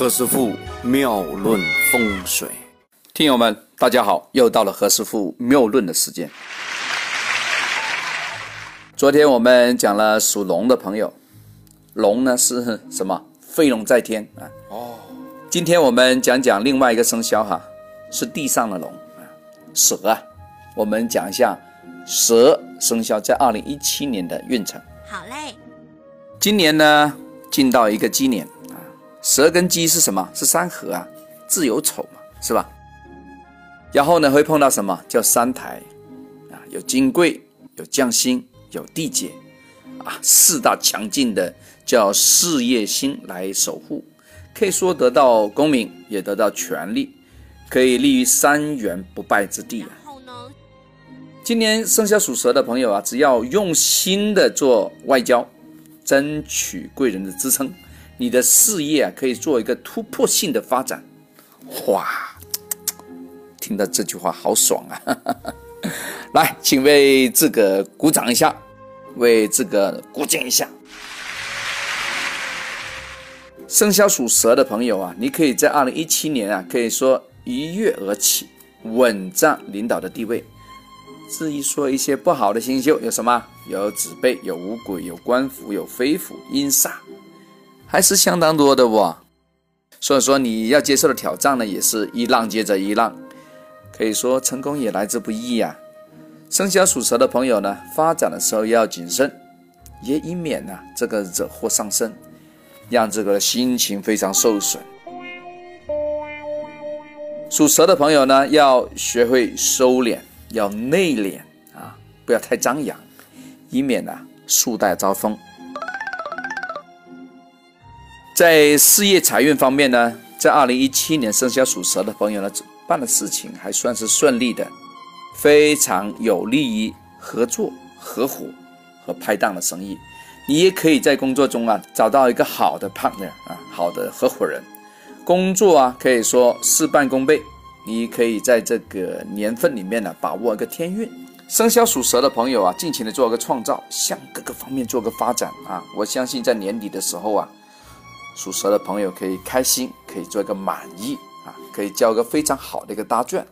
何师傅妙论风水，听友们，大家好，又到了何师傅妙论的时间。昨天我们讲了属龙的朋友，龙呢是什么？飞龙在天啊。哦。今天我们讲讲另外一个生肖哈，是地上的龙啊，蛇啊。我们讲一下蛇生肖在二零一七年的运程。好嘞。今年呢，进到一个鸡年。蛇跟鸡是什么？是三合啊，自有丑嘛，是吧？然后呢，会碰到什么叫三台啊？有金贵，有匠星，有地劫啊，四大强劲的叫事业心来守护，可以说得到功名，也得到权力，可以立于三元不败之地啊。今年生肖属蛇的朋友啊，只要用心的做外交，争取贵人的支撑。你的事业啊，可以做一个突破性的发展。哇，听到这句话好爽啊！来，请为这个鼓掌一下，为这个鼓劲一下。生肖属蛇的朋友啊，你可以在二零一七年啊，可以说一跃而起，稳占领导的地位。至于说一些不好的星宿有什么？有子背，有五鬼，有官符，有飞符，阴煞。还是相当多的不，所以说你要接受的挑战呢，也是一浪接着一浪，可以说成功也来之不易呀。生肖属蛇的朋友呢，发展的时候要谨慎，也以免呢这个惹祸上身，让这个心情非常受损。属蛇的朋友呢，要学会收敛，要内敛啊，不要太张扬，以免呢树大招风。在事业财运方面呢，在二零一七年生肖属蛇的朋友呢，办的事情还算是顺利的，非常有利于合作、合伙和拍档的生意。你也可以在工作中啊找到一个好的 partner 啊，好的合伙人。工作啊可以说事半功倍。你可以在这个年份里面呢把握一个天运。生肖属蛇的朋友啊，尽情的做一个创造，向各个方面做个发展啊。我相信在年底的时候啊。属蛇的朋友可以开心，可以做一个满意啊，可以交个非常好的一个答卷。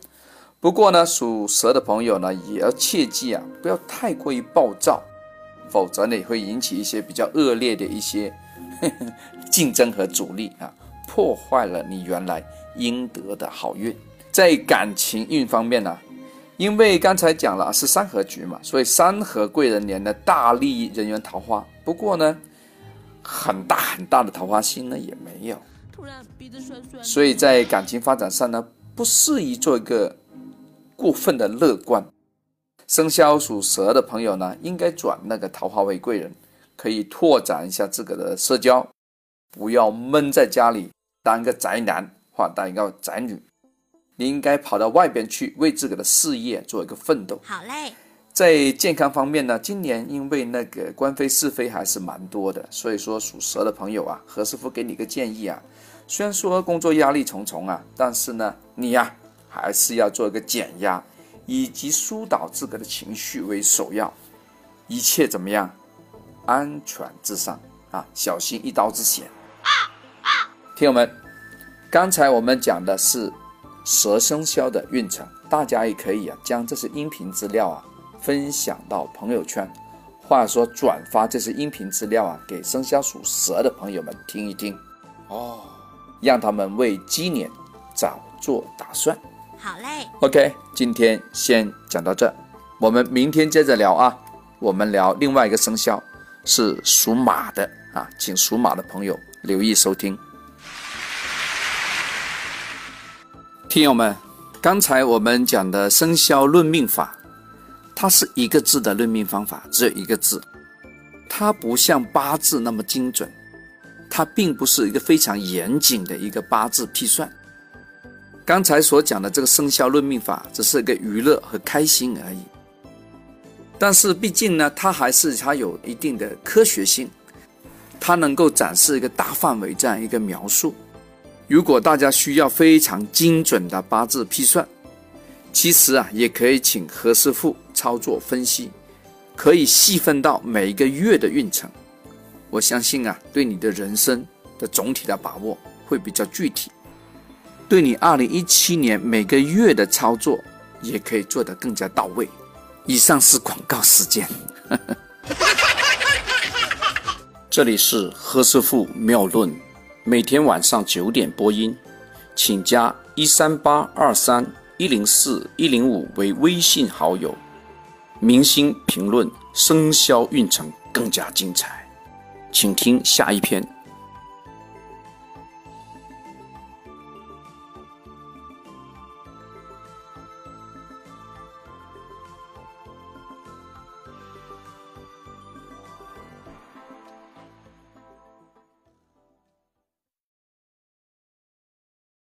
不过呢，属蛇的朋友呢也要切记啊，不要太过于暴躁，否则呢会引起一些比较恶劣的一些 竞争和阻力啊，破坏了你原来应得的好运。在感情运方面呢，因为刚才讲了是三合局嘛，所以三合贵人年呢大利人缘桃花。不过呢。很大很大的桃花心呢也没有，所以在感情发展上呢不适宜做一个过分的乐观。生肖属蛇的朋友呢，应该转那个桃花为贵人，可以拓展一下自个的社交，不要闷在家里当个宅男或当一个宅女，你应该跑到外边去为自个的事业做一个奋斗。好嘞。在健康方面呢，今年因为那个官非是非还是蛮多的，所以说属蛇的朋友啊，何师傅给你个建议啊，虽然说工作压力重重啊，但是呢，你呀还是要做一个减压，以及疏导自个的情绪为首要，一切怎么样？安全至上啊，小心一刀之险。听友们，刚才我们讲的是蛇生肖的运程，大家也可以啊将这些音频资料啊。分享到朋友圈，或者说转发这些音频资料啊，给生肖属蛇的朋友们听一听哦，让他们为鸡年早做打算。好嘞，OK，今天先讲到这，我们明天接着聊啊。我们聊另外一个生肖是属马的啊，请属马的朋友留意收听。听友们，刚才我们讲的生肖论命法。它是一个字的论命方法，只有一个字，它不像八字那么精准，它并不是一个非常严谨的一个八字批算。刚才所讲的这个生肖论命法，只是一个娱乐和开心而已。但是毕竟呢，它还是它有一定的科学性，它能够展示一个大范围这样一个描述。如果大家需要非常精准的八字批算，其实啊，也可以请何师傅。操作分析可以细分到每一个月的运程，我相信啊，对你的人生的总体的把握会比较具体，对你二零一七年每个月的操作也可以做得更加到位。以上是广告时间，这里是何师傅妙论，每天晚上九点播音，请加一三八二三一零四一零五为微信好友。明星评论生肖运程更加精彩，请听下一篇。